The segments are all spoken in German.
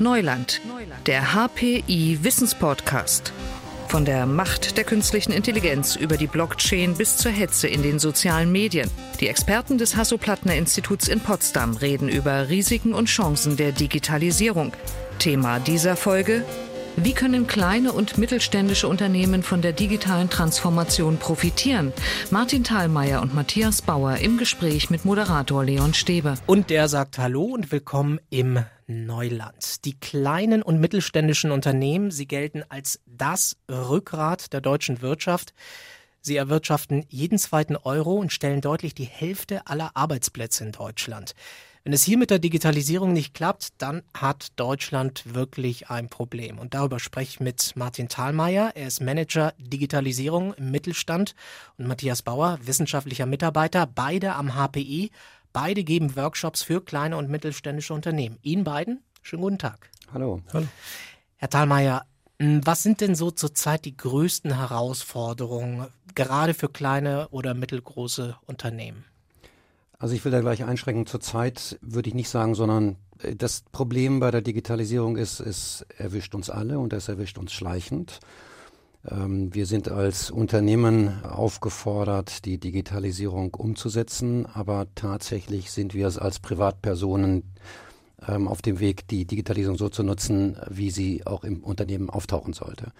Neuland, der HPI Wissenspodcast. Von der Macht der künstlichen Intelligenz über die Blockchain bis zur Hetze in den sozialen Medien. Die Experten des Hasso-Plattner-Instituts in Potsdam reden über Risiken und Chancen der Digitalisierung. Thema dieser Folge wie können kleine und mittelständische Unternehmen von der digitalen Transformation profitieren? Martin Thalmeier und Matthias Bauer im Gespräch mit Moderator Leon Stebe. Und der sagt Hallo und willkommen im Neuland. Die kleinen und mittelständischen Unternehmen, sie gelten als das Rückgrat der deutschen Wirtschaft. Sie erwirtschaften jeden zweiten Euro und stellen deutlich die Hälfte aller Arbeitsplätze in Deutschland. Wenn es hier mit der Digitalisierung nicht klappt, dann hat Deutschland wirklich ein Problem. Und darüber spreche ich mit Martin Thalmeier. Er ist Manager Digitalisierung im Mittelstand und Matthias Bauer, wissenschaftlicher Mitarbeiter, beide am HPI. Beide geben Workshops für kleine und mittelständische Unternehmen. Ihnen beiden, schönen guten Tag. Hallo. Hallo. Herr Thalmeier, was sind denn so zurzeit die größten Herausforderungen, gerade für kleine oder mittelgroße Unternehmen? Also ich will da gleich einschränken. Zurzeit würde ich nicht sagen, sondern äh, das Problem bei der Digitalisierung ist, es erwischt uns alle und es erwischt uns schleichend. Ähm, wir sind als Unternehmen aufgefordert, die Digitalisierung umzusetzen, aber tatsächlich sind wir es als Privatpersonen ähm, auf dem Weg, die Digitalisierung so zu nutzen, wie sie auch im Unternehmen auftauchen sollte.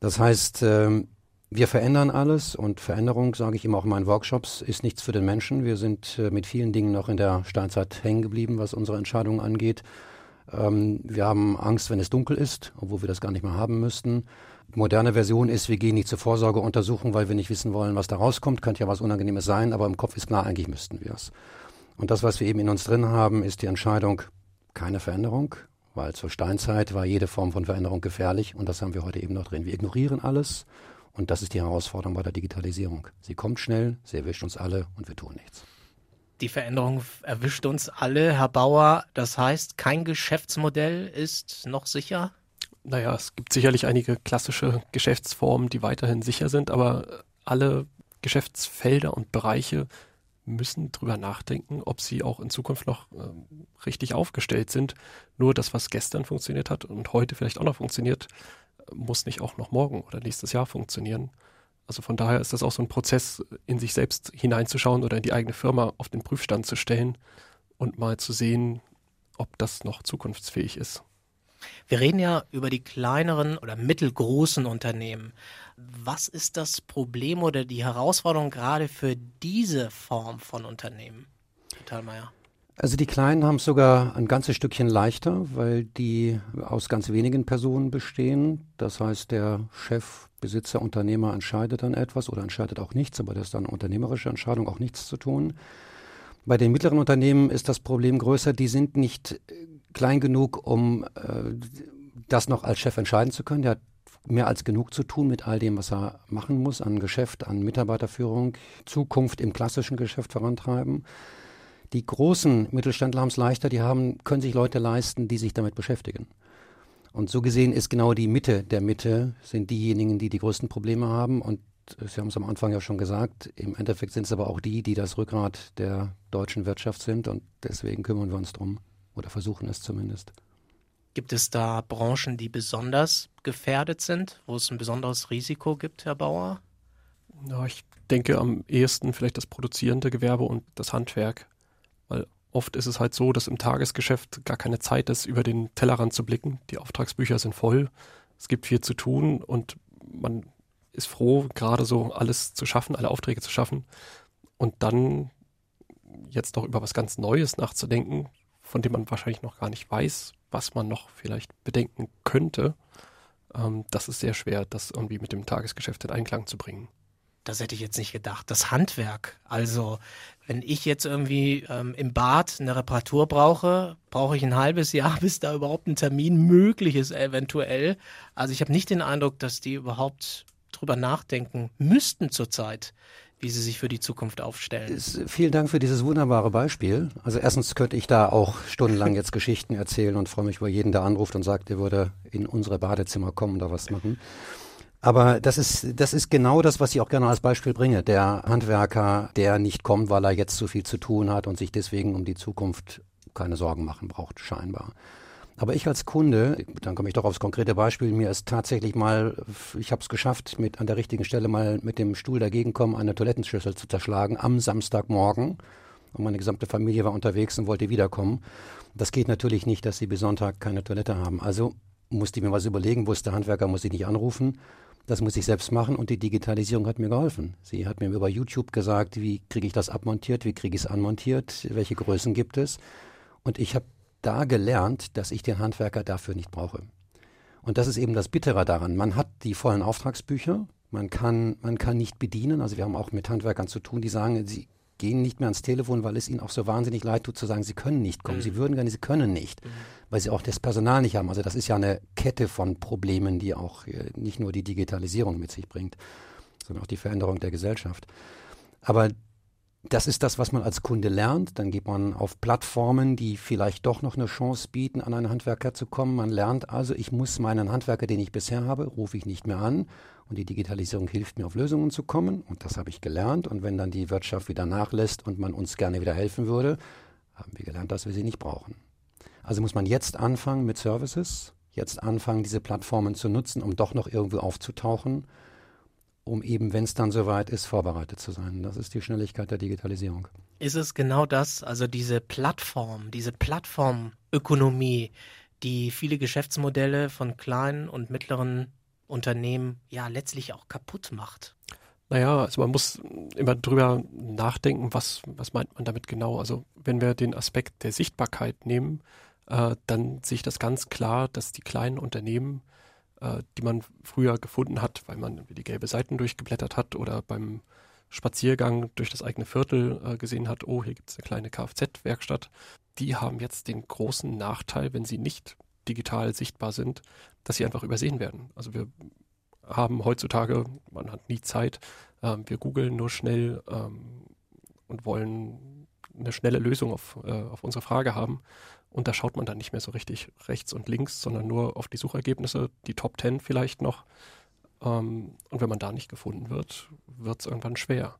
Das heißt, ähm, wir verändern alles und Veränderung, sage ich immer auch in meinen Workshops, ist nichts für den Menschen. Wir sind äh, mit vielen Dingen noch in der Steinzeit hängen geblieben, was unsere Entscheidungen angeht. Ähm, wir haben Angst, wenn es dunkel ist, obwohl wir das gar nicht mehr haben müssten. Moderne Version ist, wir gehen nicht zur Vorsorgeuntersuchung, weil wir nicht wissen wollen, was da rauskommt. Könnte ja was Unangenehmes sein, aber im Kopf ist klar, eigentlich müssten wir es. Und das, was wir eben in uns drin haben, ist die Entscheidung, keine Veränderung, weil zur Steinzeit war jede Form von Veränderung gefährlich und das haben wir heute eben noch drin. Wir ignorieren alles und das ist die Herausforderung bei der Digitalisierung. Sie kommt schnell, sie erwischt uns alle und wir tun nichts. Die Veränderung erwischt uns alle, Herr Bauer. Das heißt, kein Geschäftsmodell ist noch sicher? Naja, es gibt sicherlich einige klassische Geschäftsformen, die weiterhin sicher sind, aber alle Geschäftsfelder und Bereiche müssen drüber nachdenken, ob sie auch in Zukunft noch äh, richtig aufgestellt sind. Nur das, was gestern funktioniert hat und heute vielleicht auch noch funktioniert, muss nicht auch noch morgen oder nächstes Jahr funktionieren. Also von daher ist das auch so ein Prozess, in sich selbst hineinzuschauen oder in die eigene Firma auf den Prüfstand zu stellen und mal zu sehen, ob das noch zukunftsfähig ist. Wir reden ja über die kleineren oder mittelgroßen Unternehmen. Was ist das Problem oder die Herausforderung gerade für diese Form von Unternehmen, Herr Thalmeier? Also die Kleinen haben es sogar ein ganzes Stückchen leichter, weil die aus ganz wenigen Personen bestehen. Das heißt, der Chef, Besitzer, Unternehmer entscheidet dann etwas oder entscheidet auch nichts, aber das ist dann eine unternehmerische Entscheidung, auch nichts zu tun. Bei den mittleren Unternehmen ist das Problem größer. Die sind nicht äh, klein genug, um äh, das noch als Chef entscheiden zu können. Der hat mehr als genug zu tun mit all dem, was er machen muss an Geschäft, an Mitarbeiterführung, Zukunft im klassischen Geschäft vorantreiben. Die großen Mittelständler haben es leichter, die haben, können sich Leute leisten, die sich damit beschäftigen. Und so gesehen ist genau die Mitte der Mitte, sind diejenigen, die die größten Probleme haben. Und Sie haben es am Anfang ja schon gesagt, im Endeffekt sind es aber auch die, die das Rückgrat der deutschen Wirtschaft sind. Und deswegen kümmern wir uns drum oder versuchen es zumindest. Gibt es da Branchen, die besonders gefährdet sind, wo es ein besonderes Risiko gibt, Herr Bauer? Ja, ich denke am ehesten vielleicht das produzierende Gewerbe und das Handwerk. Oft ist es halt so, dass im Tagesgeschäft gar keine Zeit ist, über den Tellerrand zu blicken. Die Auftragsbücher sind voll, es gibt viel zu tun und man ist froh, gerade so alles zu schaffen, alle Aufträge zu schaffen und dann jetzt noch über was ganz Neues nachzudenken, von dem man wahrscheinlich noch gar nicht weiß, was man noch vielleicht bedenken könnte. Ähm, das ist sehr schwer, das irgendwie mit dem Tagesgeschäft in Einklang zu bringen. Das hätte ich jetzt nicht gedacht. Das Handwerk. Also, wenn ich jetzt irgendwie ähm, im Bad eine Reparatur brauche, brauche ich ein halbes Jahr, bis da überhaupt ein Termin möglich ist, eventuell. Also, ich habe nicht den Eindruck, dass die überhaupt drüber nachdenken müssten zurzeit, wie sie sich für die Zukunft aufstellen. Vielen Dank für dieses wunderbare Beispiel. Also erstens könnte ich da auch stundenlang jetzt Geschichten erzählen und freue mich über jeden, der anruft und sagt, er würde in unsere Badezimmer kommen oder was machen. Aber das ist, das ist genau das, was ich auch gerne als Beispiel bringe. Der Handwerker, der nicht kommt, weil er jetzt zu viel zu tun hat und sich deswegen um die Zukunft keine Sorgen machen braucht, scheinbar. Aber ich als Kunde, dann komme ich doch aufs konkrete Beispiel, mir ist tatsächlich mal, ich habe es geschafft, mit an der richtigen Stelle mal mit dem Stuhl dagegen kommen, eine Toilettenschüssel zu zerschlagen am Samstagmorgen. Und meine gesamte Familie war unterwegs und wollte wiederkommen. Das geht natürlich nicht, dass sie bis Sonntag keine Toilette haben. Also musste ich mir was überlegen, wusste Handwerker, muss ich nicht anrufen. Das muss ich selbst machen und die Digitalisierung hat mir geholfen. Sie hat mir über YouTube gesagt, wie kriege ich das abmontiert, wie kriege ich es anmontiert, welche Größen gibt es. Und ich habe da gelernt, dass ich den Handwerker dafür nicht brauche. Und das ist eben das Bittere daran. Man hat die vollen Auftragsbücher, man kann, man kann nicht bedienen. Also wir haben auch mit Handwerkern zu tun, die sagen, sie gehen nicht mehr ans Telefon, weil es ihnen auch so wahnsinnig leid tut zu sagen, sie können nicht kommen. Mhm. Sie würden gerne, sie können nicht, mhm. Weil sie auch das Personal nicht haben. Also das ist ja eine Kette von Problemen, die auch äh, nicht nur die Digitalisierung mit sich bringt, sondern auch die Veränderung der Gesellschaft. Aber das ist das, was man als Kunde lernt. Dann geht man auf Plattformen, die vielleicht doch noch eine Chance bieten, an einen Handwerker zu kommen. Man lernt also, ich muss meinen Handwerker, den ich bisher habe, rufe ich nicht mehr an. Und die Digitalisierung hilft mir, auf Lösungen zu kommen. Und das habe ich gelernt. Und wenn dann die Wirtschaft wieder nachlässt und man uns gerne wieder helfen würde, haben wir gelernt, dass wir sie nicht brauchen. Also muss man jetzt anfangen mit Services, jetzt anfangen, diese Plattformen zu nutzen, um doch noch irgendwo aufzutauchen um eben, wenn es dann soweit ist, vorbereitet zu sein. Das ist die Schnelligkeit der Digitalisierung. Ist es genau das, also diese Plattform, diese Plattformökonomie, die viele Geschäftsmodelle von kleinen und mittleren Unternehmen ja letztlich auch kaputt macht? Naja, also man muss immer drüber nachdenken, was, was meint man damit genau. Also wenn wir den Aspekt der Sichtbarkeit nehmen, äh, dann sehe ich das ganz klar, dass die kleinen Unternehmen äh, die man früher gefunden hat, weil man die gelbe Seiten durchgeblättert hat oder beim Spaziergang durch das eigene Viertel äh, gesehen hat, oh, hier gibt es eine kleine Kfz-Werkstatt. Die haben jetzt den großen Nachteil, wenn sie nicht digital sichtbar sind, dass sie einfach übersehen werden. Also wir haben heutzutage, man hat nie Zeit, äh, wir googeln nur schnell ähm, und wollen eine schnelle Lösung auf, auf unsere Frage haben. Und da schaut man dann nicht mehr so richtig rechts und links, sondern nur auf die Suchergebnisse, die Top 10 vielleicht noch. Ähm, und wenn man da nicht gefunden wird, wird es irgendwann schwer.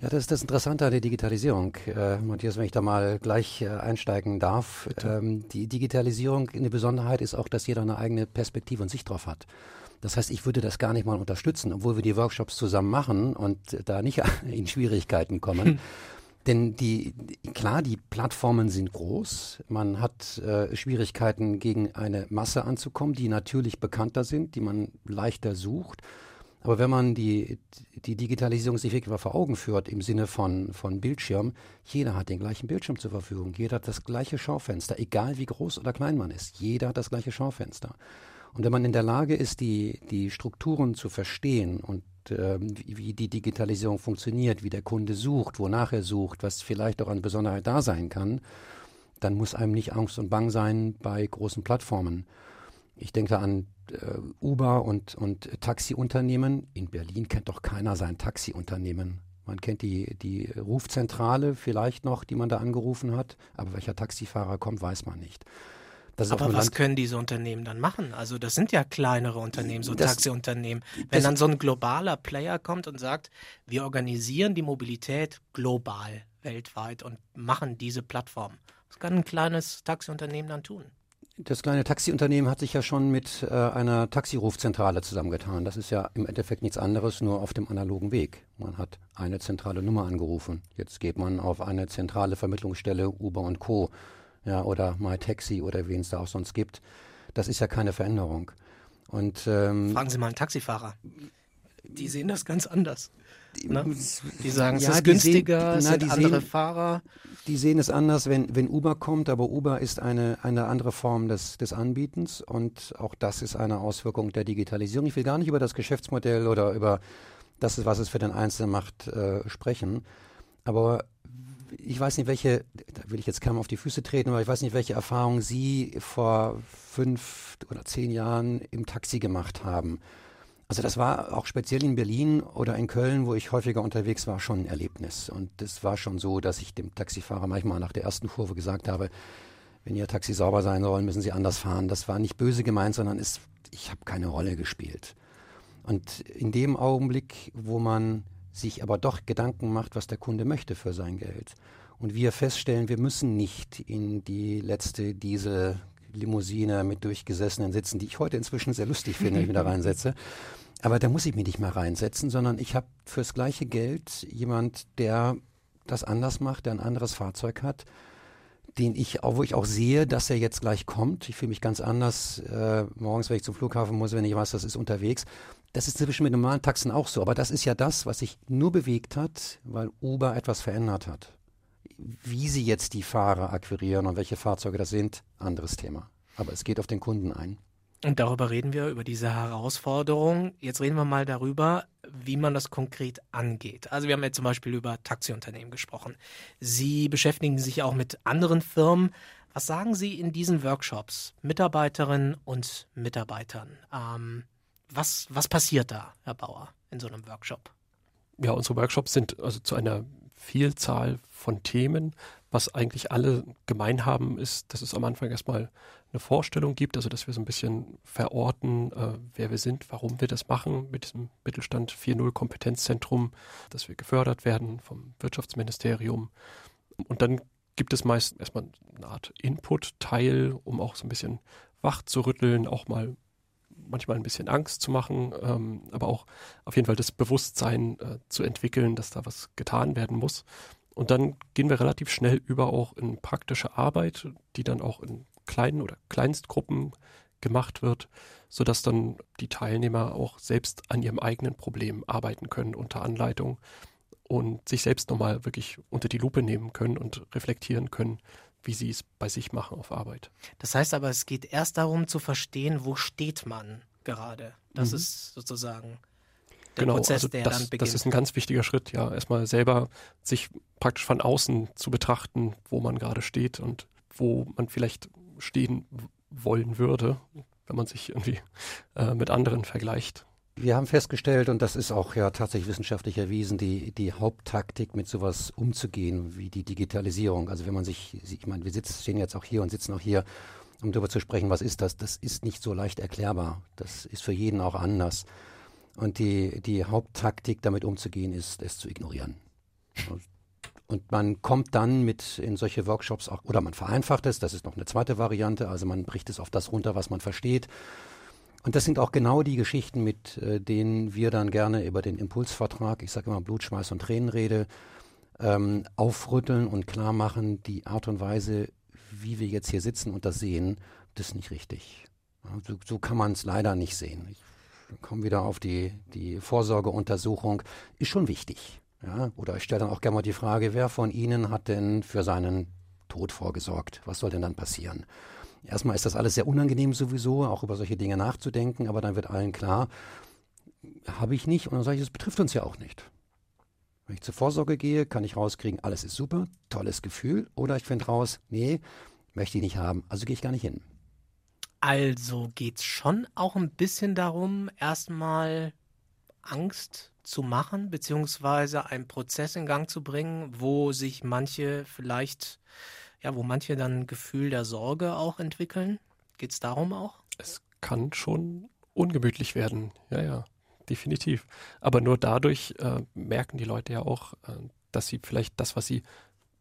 Ja, das ist das Interessante an der Digitalisierung. Äh, Matthias, wenn ich da mal gleich äh, einsteigen darf. Ähm, die Digitalisierung, eine Besonderheit ist auch, dass jeder eine eigene Perspektive und Sicht drauf hat. Das heißt, ich würde das gar nicht mal unterstützen, obwohl wir die Workshops zusammen machen und da nicht in Schwierigkeiten kommen. Denn die, klar, die Plattformen sind groß. Man hat äh, Schwierigkeiten, gegen eine Masse anzukommen, die natürlich bekannter sind, die man leichter sucht. Aber wenn man die, die Digitalisierung sich wirklich mal vor Augen führt, im Sinne von, von Bildschirm, jeder hat den gleichen Bildschirm zur Verfügung. Jeder hat das gleiche Schaufenster, egal wie groß oder klein man ist. Jeder hat das gleiche Schaufenster. Und wenn man in der Lage ist, die, die Strukturen zu verstehen und äh, wie, wie die Digitalisierung funktioniert, wie der Kunde sucht, wonach er sucht, was vielleicht auch an Besonderheit da sein kann, dann muss einem nicht Angst und Bang sein bei großen Plattformen. Ich denke an äh, Uber und, und Taxiunternehmen. In Berlin kennt doch keiner sein Taxiunternehmen. Man kennt die, die Rufzentrale vielleicht noch, die man da angerufen hat, aber welcher Taxifahrer kommt, weiß man nicht. Aber was Land können diese Unternehmen dann machen? Also das sind ja kleinere Unternehmen, so das, Taxiunternehmen. Wenn dann so ein globaler Player kommt und sagt, wir organisieren die Mobilität global, weltweit und machen diese Plattform. Was kann ein kleines Taxiunternehmen dann tun? Das kleine Taxiunternehmen hat sich ja schon mit äh, einer Taxirufzentrale zusammengetan. Das ist ja im Endeffekt nichts anderes, nur auf dem analogen Weg. Man hat eine zentrale Nummer angerufen. Jetzt geht man auf eine zentrale Vermittlungsstelle Uber und Co ja, oder MyTaxi oder wen es da auch sonst gibt. Das ist ja keine Veränderung. Und, ähm, Fragen Sie mal einen Taxifahrer. Die sehen das ganz anders. Ne? Die sagen, es ja, ist günstiger, sehen, na, sind andere sehen, Fahrer. Die sehen es anders, wenn, wenn Uber kommt, aber Uber ist eine, eine andere Form des, des Anbietens und auch das ist eine Auswirkung der Digitalisierung. Ich will gar nicht über das Geschäftsmodell oder über das, was es für den Einzelnen macht, äh, sprechen. Aber ich weiß nicht, welche, da will ich jetzt kaum auf die Füße treten, aber ich weiß nicht, welche Erfahrungen Sie vor fünf oder zehn Jahren im Taxi gemacht haben. Also das war auch speziell in Berlin oder in Köln, wo ich häufiger unterwegs war, schon ein Erlebnis. Und das war schon so, dass ich dem Taxifahrer manchmal nach der ersten Kurve gesagt habe, wenn Ihr Taxi sauber sein soll, müssen Sie anders fahren. Das war nicht böse gemeint, sondern es, ich habe keine Rolle gespielt. Und in dem Augenblick, wo man sich aber doch Gedanken macht, was der Kunde möchte für sein Geld. Und wir feststellen, wir müssen nicht in die letzte Diesel Limousine mit durchgesessenen Sitzen, die ich heute inzwischen sehr lustig finde, wenn ich mich da reinsetze. Aber da muss ich mich nicht mehr reinsetzen, sondern ich habe fürs gleiche Geld jemand, der das anders macht, der ein anderes Fahrzeug hat, den ich, wo ich auch sehe, dass er jetzt gleich kommt. Ich fühle mich ganz anders äh, morgens, wenn ich zum Flughafen muss, wenn ich weiß, das ist unterwegs. Das ist inzwischen mit normalen Taxen auch so. Aber das ist ja das, was sich nur bewegt hat, weil Uber etwas verändert hat. Wie sie jetzt die Fahrer akquirieren und welche Fahrzeuge das sind, anderes Thema. Aber es geht auf den Kunden ein. Und darüber reden wir, über diese Herausforderung. Jetzt reden wir mal darüber, wie man das konkret angeht. Also wir haben ja zum Beispiel über Taxiunternehmen gesprochen. Sie beschäftigen sich auch mit anderen Firmen. Was sagen Sie in diesen Workshops Mitarbeiterinnen und Mitarbeitern? Ähm, was, was passiert da, Herr Bauer, in so einem Workshop? Ja, unsere Workshops sind also zu einer Vielzahl von Themen. Was eigentlich alle gemein haben, ist, dass es am Anfang erstmal eine Vorstellung gibt, also dass wir so ein bisschen verorten, äh, wer wir sind, warum wir das machen mit diesem Mittelstand 4.0 Kompetenzzentrum, dass wir gefördert werden vom Wirtschaftsministerium. Und dann gibt es meist erstmal eine Art Input-Teil, um auch so ein bisschen wach zu rütteln, auch mal manchmal ein bisschen Angst zu machen, ähm, aber auch auf jeden Fall das Bewusstsein äh, zu entwickeln, dass da was getan werden muss. Und dann gehen wir relativ schnell über auch in praktische Arbeit, die dann auch in kleinen oder Kleinstgruppen gemacht wird, sodass dann die Teilnehmer auch selbst an ihrem eigenen Problem arbeiten können unter Anleitung und sich selbst nochmal wirklich unter die Lupe nehmen können und reflektieren können, wie sie es bei sich machen auf Arbeit. Das heißt aber, es geht erst darum zu verstehen, wo steht man gerade. Das mhm. ist sozusagen der genau, Prozess, also der das, dann beginnt. Das ist ein ganz wichtiger Schritt, ja. Erstmal selber sich praktisch von außen zu betrachten, wo man gerade steht und wo man vielleicht stehen wollen würde, wenn man sich irgendwie äh, mit anderen vergleicht. Wir haben festgestellt, und das ist auch ja tatsächlich wissenschaftlich erwiesen, die, die Haupttaktik, mit sowas umzugehen, wie die Digitalisierung. Also wenn man sich, ich meine, wir sitzen, stehen jetzt auch hier und sitzen auch hier, um darüber zu sprechen, was ist das? Das ist nicht so leicht erklärbar. Das ist für jeden auch anders. Und die, die Haupttaktik, damit umzugehen, ist, es zu ignorieren. Und man kommt dann mit in solche Workshops auch, oder man vereinfacht es, das ist noch eine zweite Variante, also man bricht es auf das runter, was man versteht. Und das sind auch genau die Geschichten, mit äh, denen wir dann gerne über den Impulsvertrag, ich sage immer Blutschweiß und Tränenrede, ähm, aufrütteln und klar machen, die Art und Weise, wie wir jetzt hier sitzen und das sehen, das ist nicht richtig. So, so, kann man es leider nicht sehen. Ich komme wieder auf die, die Vorsorgeuntersuchung, ist schon wichtig. Ja, oder ich stelle dann auch gerne mal die Frage, wer von Ihnen hat denn für seinen Tod vorgesorgt? Was soll denn dann passieren? Erstmal ist das alles sehr unangenehm sowieso, auch über solche Dinge nachzudenken, aber dann wird allen klar, habe ich nicht und dann sage ich, das betrifft uns ja auch nicht. Wenn ich zur Vorsorge gehe, kann ich rauskriegen, alles ist super, tolles Gefühl, oder ich finde raus, nee, möchte ich nicht haben, also gehe ich gar nicht hin. Also geht es schon auch ein bisschen darum, erstmal Angst zu machen, beziehungsweise einen Prozess in Gang zu bringen, wo sich manche vielleicht, ja, wo manche dann ein Gefühl der Sorge auch entwickeln? Geht es darum auch? Es kann schon ungemütlich werden, ja, ja, definitiv. Aber nur dadurch äh, merken die Leute ja auch, äh, dass sie vielleicht das, was sie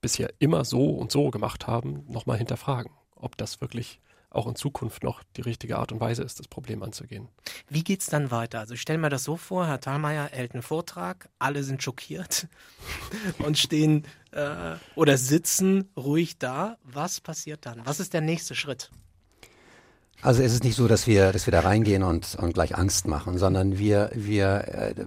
bisher immer so und so gemacht haben, nochmal hinterfragen, ob das wirklich auch in Zukunft noch die richtige Art und Weise ist, das Problem anzugehen. Wie geht es dann weiter? Also ich stelle mir das so vor, Herr Thalmeier hält einen Vortrag, alle sind schockiert und stehen äh, oder sitzen ruhig da. Was passiert dann? Was ist der nächste Schritt? Also es ist nicht so, dass wir, dass wir da reingehen und, und gleich Angst machen, sondern wir, wir äh,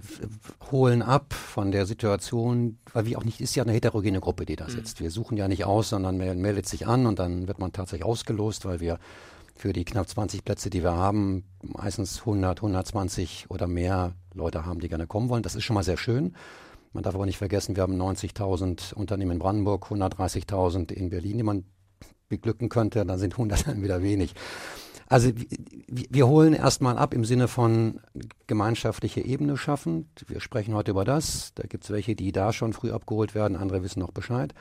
holen ab von der Situation, weil wir auch nicht, ist ja eine heterogene Gruppe, die da mhm. sitzt. Mhm. Wir suchen ja nicht aus, sondern man meldet sich an und dann wird man tatsächlich ausgelost, weil wir für die knapp 20 Plätze, die wir haben, meistens 100, 120 oder mehr Leute haben, die gerne kommen wollen. Das ist schon mal sehr schön. Man darf aber nicht vergessen, wir haben 90.000 Unternehmen in Brandenburg, 130.000 in Berlin, die man beglücken könnte. Dann sind 100 dann wieder wenig. Also wir holen erstmal ab im Sinne von gemeinschaftliche Ebene schaffen. Wir sprechen heute über das. Da gibt es welche, die da schon früh abgeholt werden, andere wissen noch Bescheid.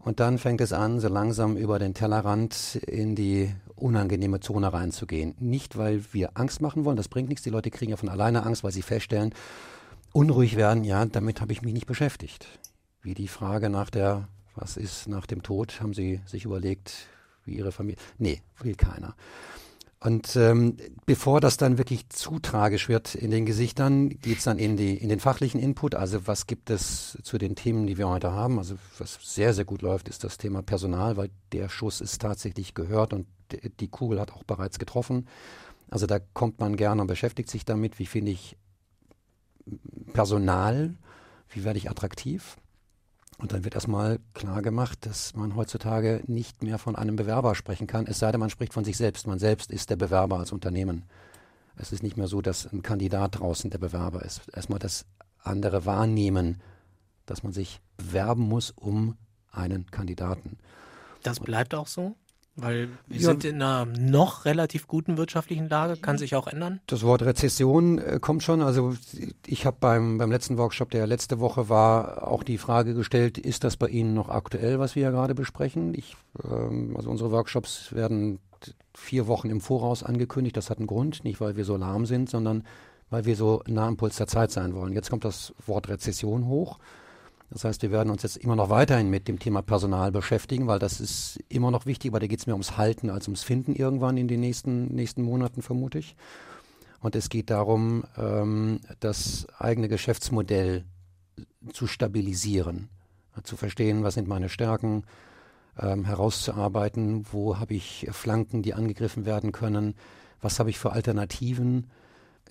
Und dann fängt es an, so langsam über den Tellerrand in die unangenehme Zone reinzugehen. Nicht, weil wir Angst machen wollen, das bringt nichts. Die Leute kriegen ja von alleine Angst, weil sie feststellen, unruhig werden, ja, damit habe ich mich nicht beschäftigt. Wie die Frage nach der, was ist nach dem Tod, haben sie sich überlegt, wie ihre Familie. Nee, will keiner. Und ähm, bevor das dann wirklich zu tragisch wird in den Gesichtern, geht's dann in, die, in den fachlichen Input. Also was gibt es zu den Themen, die wir heute haben? Also was sehr, sehr gut läuft, ist das Thema Personal, weil der Schuss ist tatsächlich gehört und die Kugel hat auch bereits getroffen. Also da kommt man gerne und beschäftigt sich damit, wie finde ich Personal, wie werde ich attraktiv. Und dann wird erstmal klar gemacht, dass man heutzutage nicht mehr von einem Bewerber sprechen kann, es sei denn, man spricht von sich selbst. Man selbst ist der Bewerber als Unternehmen. Es ist nicht mehr so, dass ein Kandidat draußen der Bewerber ist. Erstmal das andere wahrnehmen, dass man sich bewerben muss um einen Kandidaten. Das bleibt auch so? Weil wir ja, sind in einer noch relativ guten wirtschaftlichen Lage, kann sich auch ändern. Das Wort Rezession äh, kommt schon. Also ich habe beim, beim letzten Workshop, der letzte Woche war, auch die Frage gestellt, ist das bei Ihnen noch aktuell, was wir ja gerade besprechen? Ich, ähm, also unsere Workshops werden vier Wochen im Voraus angekündigt. Das hat einen Grund, nicht weil wir so lahm sind, sondern weil wir so nah am Puls der Zeit sein wollen. Jetzt kommt das Wort Rezession hoch. Das heißt, wir werden uns jetzt immer noch weiterhin mit dem Thema Personal beschäftigen, weil das ist immer noch wichtig, weil da geht es mehr ums Halten als ums Finden irgendwann in den nächsten, nächsten Monaten, vermute ich. Und es geht darum, ähm, das eigene Geschäftsmodell zu stabilisieren, zu verstehen, was sind meine Stärken, ähm, herauszuarbeiten, wo habe ich Flanken, die angegriffen werden können, was habe ich für Alternativen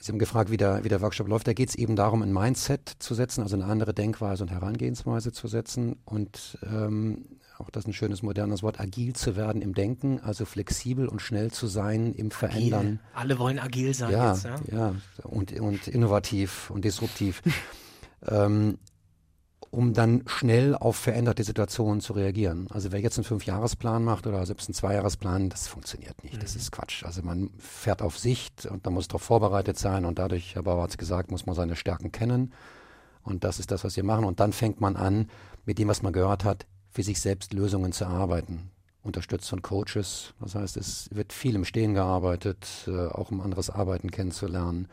Sie haben gefragt, wie der, wie der Workshop läuft. Da geht es eben darum, ein Mindset zu setzen, also eine andere Denkweise und Herangehensweise zu setzen und ähm, auch das ist ein schönes modernes Wort, agil zu werden im Denken, also flexibel und schnell zu sein im Verändern. Agil. Alle wollen agil sein ja, jetzt, ja. Ja, und, und innovativ und disruptiv. ähm, um dann schnell auf veränderte Situationen zu reagieren. Also wer jetzt einen Fünfjahresplan macht oder selbst einen Zweijahresplan, das funktioniert nicht. Das mhm. ist Quatsch. Also man fährt auf Sicht und man muss darauf vorbereitet sein und dadurch, Herr Bauer hat es gesagt, muss man seine Stärken kennen. Und das ist das, was wir machen. Und dann fängt man an, mit dem, was man gehört hat, für sich selbst Lösungen zu arbeiten. Unterstützt von Coaches. Das heißt, es wird viel im Stehen gearbeitet, äh, auch um anderes Arbeiten kennenzulernen.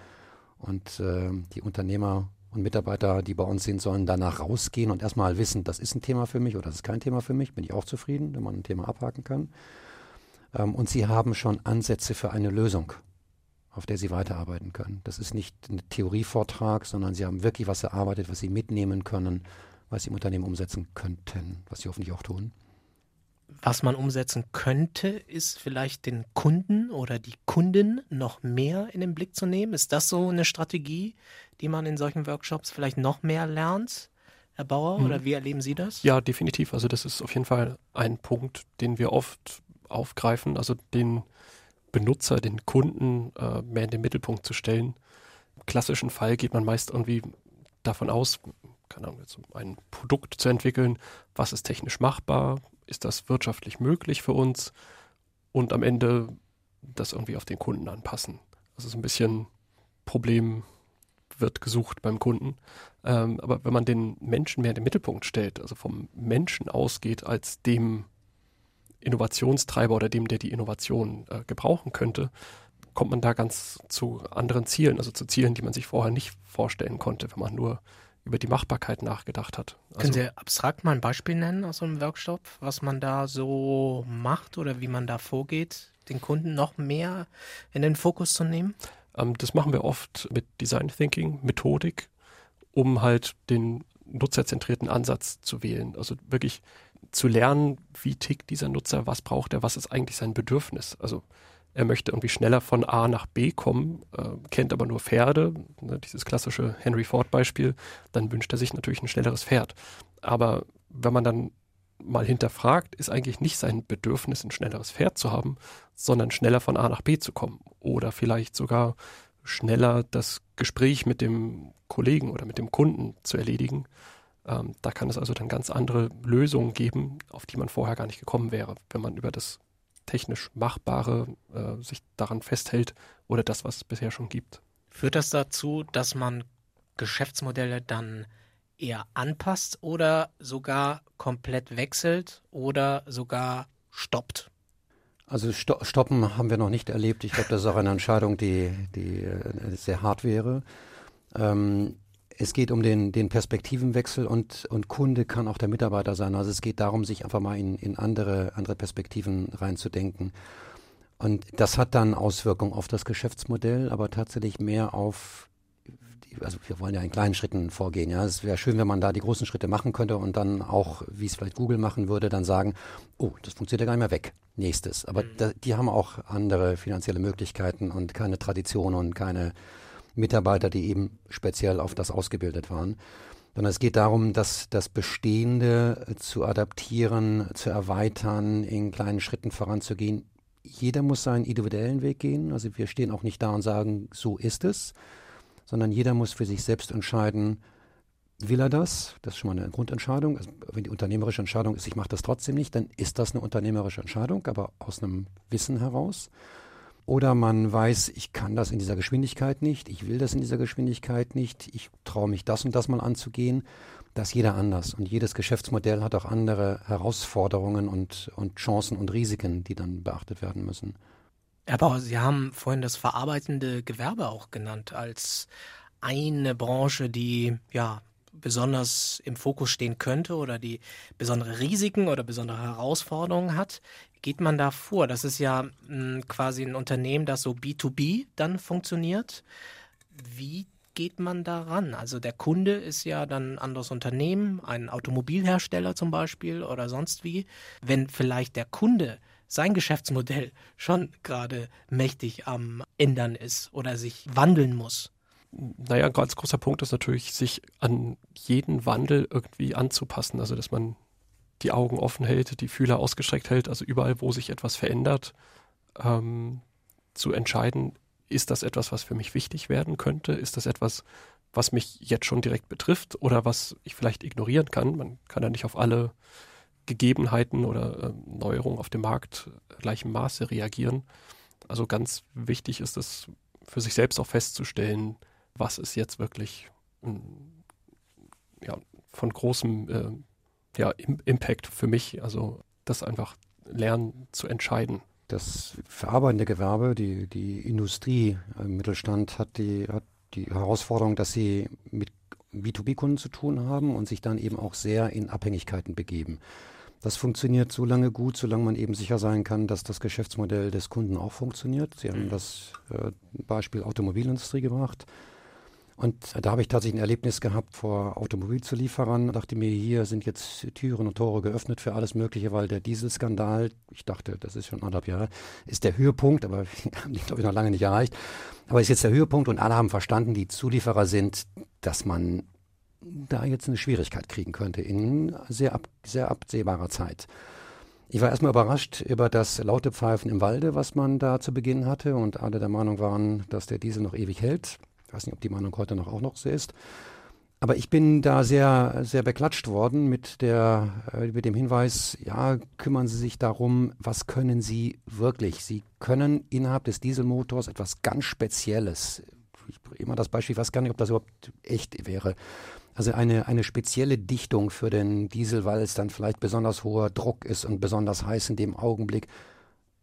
Und äh, die Unternehmer und Mitarbeiter, die bei uns sind, sollen danach rausgehen und erstmal wissen, das ist ein Thema für mich oder das ist kein Thema für mich. Bin ich auch zufrieden, wenn man ein Thema abhaken kann. Ähm, und sie haben schon Ansätze für eine Lösung, auf der sie weiterarbeiten können. Das ist nicht ein Theorievortrag, sondern sie haben wirklich was erarbeitet, was sie mitnehmen können, was sie im Unternehmen umsetzen könnten, was sie hoffentlich auch tun. Was man umsetzen könnte, ist vielleicht den Kunden oder die Kundin noch mehr in den Blick zu nehmen. Ist das so eine Strategie, die man in solchen Workshops vielleicht noch mehr lernt? Herr Bauer, mhm. oder wie erleben Sie das? Ja, definitiv. Also das ist auf jeden Fall ein Punkt, den wir oft aufgreifen, also den Benutzer, den Kunden äh, mehr in den Mittelpunkt zu stellen. Im klassischen Fall geht man meist irgendwie davon aus, keine Ahnung, jetzt ein Produkt zu entwickeln, was ist technisch machbar, ist das wirtschaftlich möglich für uns und am Ende das irgendwie auf den Kunden anpassen. Das ist ein bisschen Problem wird gesucht beim Kunden. Ähm, aber wenn man den Menschen mehr in den Mittelpunkt stellt, also vom Menschen ausgeht als dem Innovationstreiber oder dem, der die Innovation äh, gebrauchen könnte, kommt man da ganz zu anderen Zielen, also zu Zielen, die man sich vorher nicht vorstellen konnte, wenn man nur über die Machbarkeit nachgedacht hat. Also, Können Sie abstrakt mal ein Beispiel nennen aus so einem Workshop, was man da so macht oder wie man da vorgeht, den Kunden noch mehr in den Fokus zu nehmen? Ähm, das machen wir oft mit Design Thinking, Methodik, um halt den nutzerzentrierten Ansatz zu wählen. Also wirklich zu lernen, wie tickt dieser Nutzer, was braucht er, was ist eigentlich sein Bedürfnis. Also er möchte irgendwie schneller von A nach B kommen, äh, kennt aber nur Pferde, ne, dieses klassische Henry Ford-Beispiel, dann wünscht er sich natürlich ein schnelleres Pferd. Aber wenn man dann mal hinterfragt, ist eigentlich nicht sein Bedürfnis, ein schnelleres Pferd zu haben, sondern schneller von A nach B zu kommen oder vielleicht sogar schneller das Gespräch mit dem Kollegen oder mit dem Kunden zu erledigen. Ähm, da kann es also dann ganz andere Lösungen geben, auf die man vorher gar nicht gekommen wäre, wenn man über das technisch Machbare äh, sich daran festhält oder das, was es bisher schon gibt. Führt das dazu, dass man Geschäftsmodelle dann eher anpasst oder sogar komplett wechselt oder sogar stoppt? Also stoppen haben wir noch nicht erlebt. Ich glaube, das ist auch eine Entscheidung, die, die äh, sehr hart wäre. Ähm, es geht um den, den Perspektivenwechsel und, und Kunde kann auch der Mitarbeiter sein. Also es geht darum, sich einfach mal in, in andere, andere Perspektiven reinzudenken. Und das hat dann Auswirkungen auf das Geschäftsmodell, aber tatsächlich mehr auf, also wir wollen ja in kleinen Schritten vorgehen. Ja, es wäre schön, wenn man da die großen Schritte machen könnte und dann auch, wie es vielleicht Google machen würde, dann sagen, oh, das funktioniert ja gar nicht mehr weg. Nächstes. Aber mhm. da, die haben auch andere finanzielle Möglichkeiten und keine Tradition und keine Mitarbeiter, die eben speziell auf das ausgebildet waren. Sondern es geht darum, dass das Bestehende zu adaptieren, zu erweitern, in kleinen Schritten voranzugehen. Jeder muss seinen individuellen Weg gehen. Also wir stehen auch nicht da und sagen, so ist es, sondern jeder muss für sich selbst entscheiden, will er das? Das ist schon mal eine Grundentscheidung. Also wenn die unternehmerische Entscheidung ist, ich mache das trotzdem nicht, dann ist das eine unternehmerische Entscheidung, aber aus einem Wissen heraus. Oder man weiß, ich kann das in dieser Geschwindigkeit nicht, ich will das in dieser Geschwindigkeit nicht, ich traue mich das und das mal anzugehen. Das ist jeder anders. Und jedes Geschäftsmodell hat auch andere Herausforderungen und, und Chancen und Risiken, die dann beachtet werden müssen. Bauer, Sie haben vorhin das verarbeitende Gewerbe auch genannt als eine Branche, die ja besonders im Fokus stehen könnte oder die besondere Risiken oder besondere Herausforderungen hat. Geht man da vor? Das ist ja mh, hm, quasi ein Unternehmen, das so B2B dann funktioniert. Wie geht man daran? Also der Kunde ist ja dann ein anderes Unternehmen, ein Automobilhersteller zum Beispiel oder sonst wie. Wenn vielleicht der Kunde sein Geschäftsmodell schon gerade mächtig am ändern ist oder sich wandeln muss, naja, ein ganz großer Punkt ist natürlich, sich an jeden Wandel irgendwie anzupassen. Also, dass man die Augen offen hält, die Fühler ausgestreckt hält, also überall, wo sich etwas verändert, ähm, zu entscheiden, ist das etwas, was für mich wichtig werden könnte? Ist das etwas, was mich jetzt schon direkt betrifft oder was ich vielleicht ignorieren kann? Man kann ja nicht auf alle Gegebenheiten oder äh, Neuerungen auf dem Markt gleichem Maße reagieren. Also ganz wichtig ist es für sich selbst auch festzustellen, was ist jetzt wirklich ja, von großem äh, ja, Impact für mich. Also das einfach lernen zu entscheiden. Das verarbeitende Gewerbe, die, die Industrie im Mittelstand hat die, hat die Herausforderung, dass sie mit B2B-Kunden zu tun haben und sich dann eben auch sehr in Abhängigkeiten begeben. Das funktioniert so lange gut, solange man eben sicher sein kann, dass das Geschäftsmodell des Kunden auch funktioniert. Sie haben mhm. das äh, Beispiel Automobilindustrie gemacht. Und da habe ich tatsächlich ein Erlebnis gehabt vor Automobilzulieferern. Dachte mir, hier sind jetzt Türen und Tore geöffnet für alles Mögliche, weil der Dieselskandal, ich dachte, das ist schon anderthalb Jahre, ist der Höhepunkt, aber wir haben ihn, glaube ich, noch lange nicht erreicht. Aber ist jetzt der Höhepunkt und alle haben verstanden, die Zulieferer sind, dass man da jetzt eine Schwierigkeit kriegen könnte in sehr, ab, sehr absehbarer Zeit. Ich war erstmal überrascht über das laute Pfeifen im Walde, was man da zu Beginn hatte und alle der Meinung waren, dass der Diesel noch ewig hält. Ich weiß nicht, ob die Meinung heute noch auch noch so ist. Aber ich bin da sehr, sehr beklatscht worden mit der, äh, mit dem Hinweis, ja, kümmern Sie sich darum, was können Sie wirklich? Sie können innerhalb des Dieselmotors etwas ganz Spezielles. Ich immer das Beispiel, ich weiß gar nicht, ob das überhaupt echt wäre. Also eine, eine spezielle Dichtung für den Diesel, weil es dann vielleicht besonders hoher Druck ist und besonders heiß in dem Augenblick.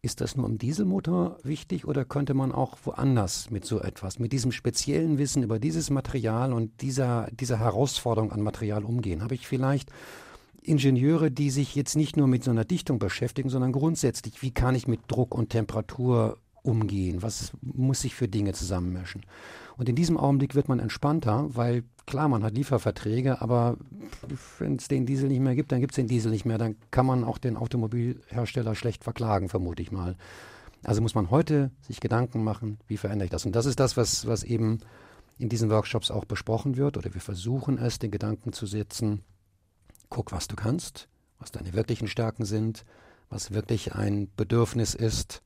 Ist das nur im Dieselmotor wichtig oder könnte man auch woanders mit so etwas, mit diesem speziellen Wissen über dieses Material und dieser, dieser Herausforderung an Material umgehen? Habe ich vielleicht Ingenieure, die sich jetzt nicht nur mit so einer Dichtung beschäftigen, sondern grundsätzlich, wie kann ich mit Druck und Temperatur umgehen? Was muss ich für Dinge zusammenmischen? Und in diesem Augenblick wird man entspannter, weil klar, man hat Lieferverträge, aber wenn es den Diesel nicht mehr gibt, dann gibt es den Diesel nicht mehr. Dann kann man auch den Automobilhersteller schlecht verklagen, vermute ich mal. Also muss man heute sich Gedanken machen, wie verändere ich das? Und das ist das, was, was eben in diesen Workshops auch besprochen wird, oder wir versuchen es, den Gedanken zu setzen, guck, was du kannst, was deine wirklichen Stärken sind, was wirklich ein Bedürfnis ist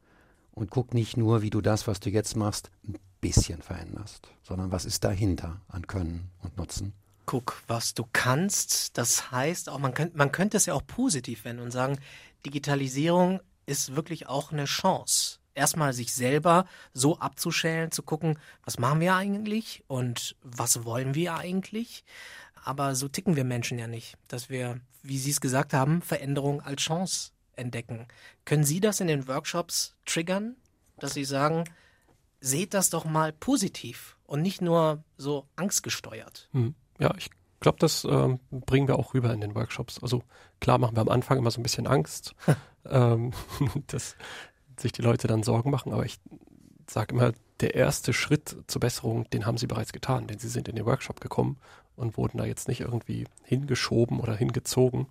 und guck nicht nur, wie du das, was du jetzt machst, ein bisschen veränderst, sondern was ist dahinter an Können und Nutzen. Guck, was du kannst, das heißt auch, man, könnt, man könnte es ja auch positiv wenden und sagen, Digitalisierung ist wirklich auch eine Chance. Erstmal sich selber so abzuschälen, zu gucken, was machen wir eigentlich und was wollen wir eigentlich. Aber so ticken wir Menschen ja nicht, dass wir, wie Sie es gesagt haben, Veränderung als Chance entdecken. Können Sie das in den Workshops triggern, dass Sie sagen, seht das doch mal positiv und nicht nur so angstgesteuert. Hm. Ja, ich glaube, das ähm, bringen wir auch rüber in den Workshops. Also klar machen wir am Anfang immer so ein bisschen Angst, ähm, dass sich die Leute dann Sorgen machen, aber ich sage immer, der erste Schritt zur Besserung, den haben sie bereits getan, denn sie sind in den Workshop gekommen und wurden da jetzt nicht irgendwie hingeschoben oder hingezogen.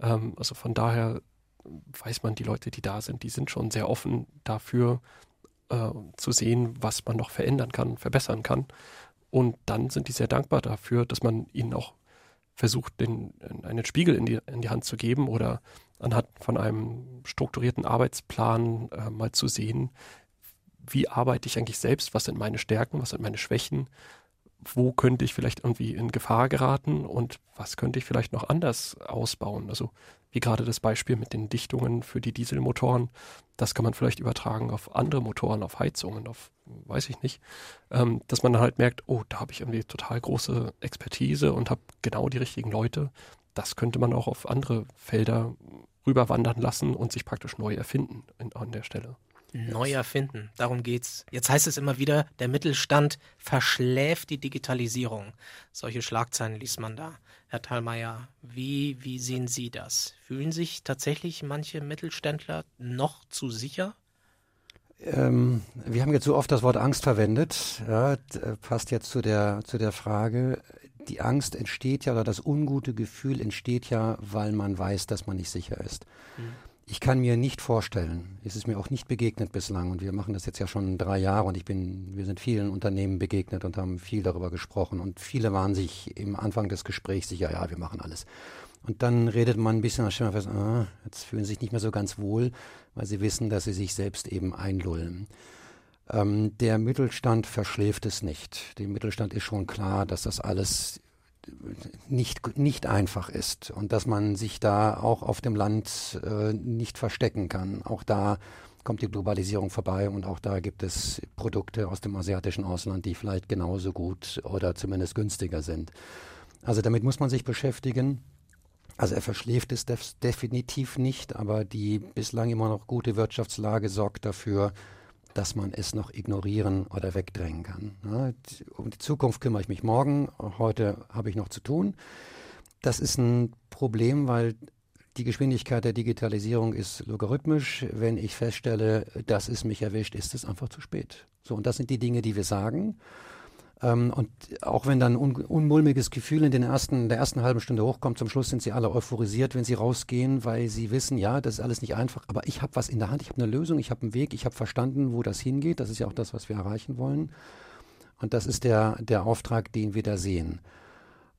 Ähm, also von daher weiß man, die Leute, die da sind, die sind schon sehr offen dafür äh, zu sehen, was man noch verändern kann, verbessern kann. Und dann sind die sehr dankbar dafür, dass man ihnen auch versucht, den, einen Spiegel in die, in die Hand zu geben oder anhand von einem strukturierten Arbeitsplan äh, mal zu sehen, wie arbeite ich eigentlich selbst, was sind meine Stärken, was sind meine Schwächen, wo könnte ich vielleicht irgendwie in Gefahr geraten und was könnte ich vielleicht noch anders ausbauen. Also wie gerade das Beispiel mit den Dichtungen für die Dieselmotoren, das kann man vielleicht übertragen auf andere Motoren, auf Heizungen, auf weiß ich nicht, ähm, dass man dann halt merkt, oh, da habe ich irgendwie total große Expertise und habe genau die richtigen Leute. Das könnte man auch auf andere Felder rüberwandern lassen und sich praktisch neu erfinden in, an der Stelle. Neu erfinden, darum geht's. Jetzt heißt es immer wieder, der Mittelstand verschläft die Digitalisierung. Solche Schlagzeilen liest man da. Herr Thalmeier, wie, wie sehen Sie das? Fühlen sich tatsächlich manche Mittelständler noch zu sicher? Ähm, wir haben jetzt so oft das Wort Angst verwendet. Ja, äh, passt jetzt zu der, zu der Frage. Die Angst entsteht ja oder das ungute Gefühl entsteht ja, weil man weiß, dass man nicht sicher ist. Mhm. Ich kann mir nicht vorstellen, es ist mir auch nicht begegnet bislang und wir machen das jetzt ja schon drei Jahre und ich bin, wir sind vielen Unternehmen begegnet und haben viel darüber gesprochen und viele waren sich im Anfang des Gesprächs sicher, ja, wir machen alles. Und dann redet man ein bisschen, dann stellt man fest, ah, jetzt fühlen sie sich nicht mehr so ganz wohl, weil sie wissen, dass sie sich selbst eben einlullen. Ähm, der Mittelstand verschläft es nicht. Dem Mittelstand ist schon klar, dass das alles nicht, nicht einfach ist und dass man sich da auch auf dem Land äh, nicht verstecken kann. Auch da kommt die Globalisierung vorbei und auch da gibt es Produkte aus dem asiatischen Ausland, die vielleicht genauso gut oder zumindest günstiger sind. Also damit muss man sich beschäftigen. Also er verschläft es def definitiv nicht, aber die bislang immer noch gute Wirtschaftslage sorgt dafür, dass man es noch ignorieren oder wegdrängen kann. Ja, um die Zukunft kümmere ich mich morgen. Heute habe ich noch zu tun. Das ist ein Problem, weil die Geschwindigkeit der Digitalisierung ist logarithmisch. Wenn ich feststelle, dass es mich erwischt, ist es einfach zu spät. So, und das sind die Dinge, die wir sagen. Ähm, und auch wenn dann un unmulmiges Gefühl in den ersten, der ersten halben Stunde hochkommt, zum Schluss sind sie alle euphorisiert, wenn sie rausgehen, weil sie wissen, ja, das ist alles nicht einfach, aber ich habe was in der Hand, ich habe eine Lösung, ich habe einen Weg, ich habe verstanden, wo das hingeht. Das ist ja auch das, was wir erreichen wollen. Und das ist der, der Auftrag, den wir da sehen.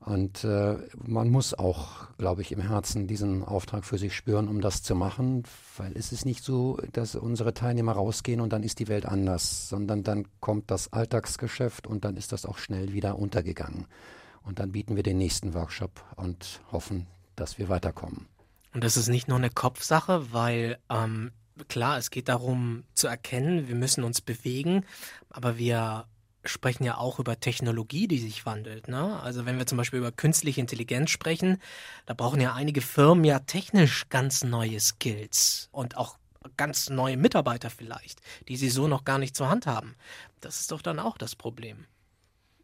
Und äh, man muss auch, glaube ich, im Herzen diesen Auftrag für sich spüren, um das zu machen, weil es ist nicht so, dass unsere Teilnehmer rausgehen und dann ist die Welt anders, sondern dann kommt das Alltagsgeschäft und dann ist das auch schnell wieder untergegangen. Und dann bieten wir den nächsten Workshop und hoffen, dass wir weiterkommen. Und das ist nicht nur eine Kopfsache, weil ähm, klar, es geht darum zu erkennen, wir müssen uns bewegen, aber wir sprechen ja auch über Technologie, die sich wandelt. Ne? Also wenn wir zum Beispiel über künstliche Intelligenz sprechen, da brauchen ja einige Firmen ja technisch ganz neue Skills und auch ganz neue Mitarbeiter vielleicht, die sie so noch gar nicht zur Hand haben. Das ist doch dann auch das Problem.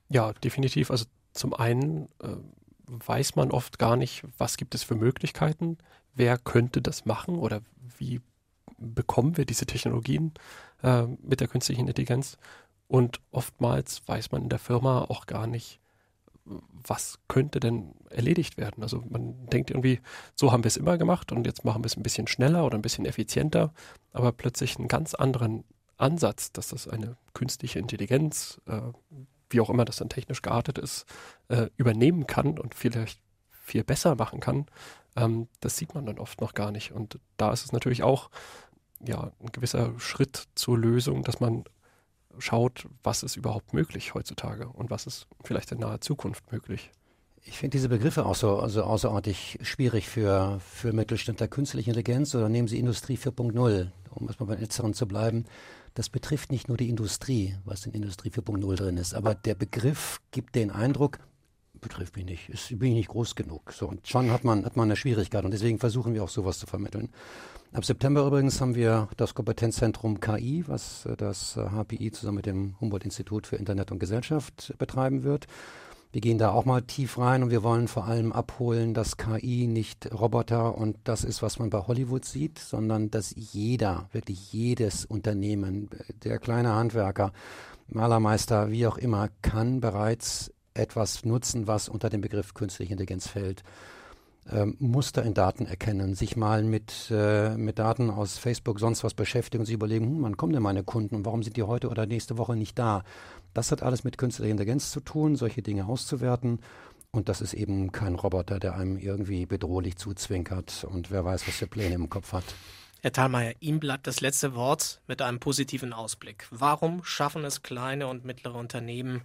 Ja, definitiv. Also zum einen äh, weiß man oft gar nicht, was gibt es für Möglichkeiten, wer könnte das machen oder wie bekommen wir diese Technologien äh, mit der künstlichen Intelligenz. Und oftmals weiß man in der Firma auch gar nicht, was könnte denn erledigt werden. Also man denkt irgendwie, so haben wir es immer gemacht und jetzt machen wir es ein bisschen schneller oder ein bisschen effizienter, aber plötzlich einen ganz anderen Ansatz, dass das eine künstliche Intelligenz, äh, wie auch immer das dann technisch geartet ist, äh, übernehmen kann und vielleicht viel besser machen kann, ähm, das sieht man dann oft noch gar nicht. Und da ist es natürlich auch ja, ein gewisser Schritt zur Lösung, dass man schaut, was ist überhaupt möglich heutzutage und was ist vielleicht in naher Zukunft möglich. Ich finde diese Begriffe auch so also außerordentlich schwierig für, für Mittelständler. Künstliche Intelligenz oder nehmen Sie Industrie 4.0, um erstmal beim Letzteren zu bleiben. Das betrifft nicht nur die Industrie, was in Industrie 4.0 drin ist, aber der Begriff gibt den Eindruck, betrifft mich nicht, ist, bin ich nicht groß genug. So, und schon hat man, hat man eine Schwierigkeit und deswegen versuchen wir auch sowas zu vermitteln. Ab September übrigens haben wir das Kompetenzzentrum KI, was äh, das HPI äh, zusammen mit dem Humboldt-Institut für Internet und Gesellschaft betreiben wird. Wir gehen da auch mal tief rein und wir wollen vor allem abholen, dass KI nicht Roboter und das ist, was man bei Hollywood sieht, sondern dass jeder, wirklich jedes Unternehmen, der kleine Handwerker, Malermeister, wie auch immer, kann bereits etwas nutzen, was unter den Begriff künstliche Intelligenz fällt. Ähm, Muster in Daten erkennen, sich mal mit, äh, mit Daten aus Facebook sonst was beschäftigen und sich überlegen, hm, wann kommen denn meine Kunden und warum sind die heute oder nächste Woche nicht da? Das hat alles mit künstlicher Intelligenz zu tun, solche Dinge auszuwerten. Und das ist eben kein Roboter, der einem irgendwie bedrohlich zuzwinkert und wer weiß, was für Pläne im Kopf hat. Herr Thalmeier, ihm bleibt das letzte Wort mit einem positiven Ausblick. Warum schaffen es kleine und mittlere Unternehmen,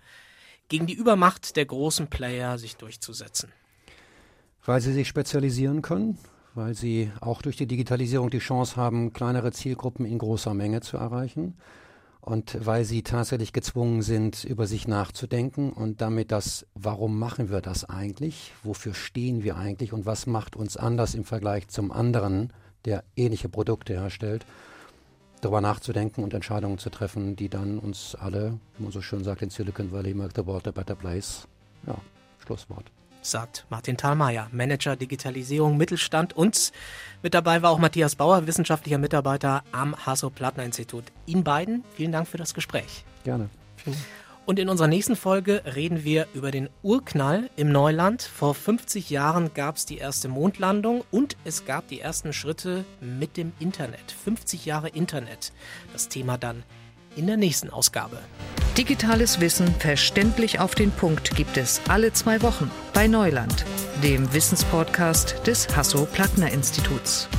gegen die Übermacht der großen Player sich durchzusetzen? Weil sie sich spezialisieren können, weil sie auch durch die Digitalisierung die Chance haben, kleinere Zielgruppen in großer Menge zu erreichen und weil sie tatsächlich gezwungen sind, über sich nachzudenken und damit das, warum machen wir das eigentlich, wofür stehen wir eigentlich und was macht uns anders im Vergleich zum anderen, der ähnliche Produkte herstellt, darüber nachzudenken und Entscheidungen zu treffen, die dann uns alle, wie man so schön sagt in Silicon Valley, make the world a better place. Ja, Schlusswort sagt Martin Thalmeier, Manager Digitalisierung Mittelstand. Und mit dabei war auch Matthias Bauer, wissenschaftlicher Mitarbeiter am Hasso-Plattner-Institut. Ihnen beiden vielen Dank für das Gespräch. Gerne. Und in unserer nächsten Folge reden wir über den Urknall im Neuland. Vor 50 Jahren gab es die erste Mondlandung und es gab die ersten Schritte mit dem Internet. 50 Jahre Internet. Das Thema dann in der nächsten Ausgabe. Digitales Wissen verständlich auf den Punkt gibt es alle zwei Wochen bei Neuland, dem Wissenspodcast des Hasso-Plattner-Instituts.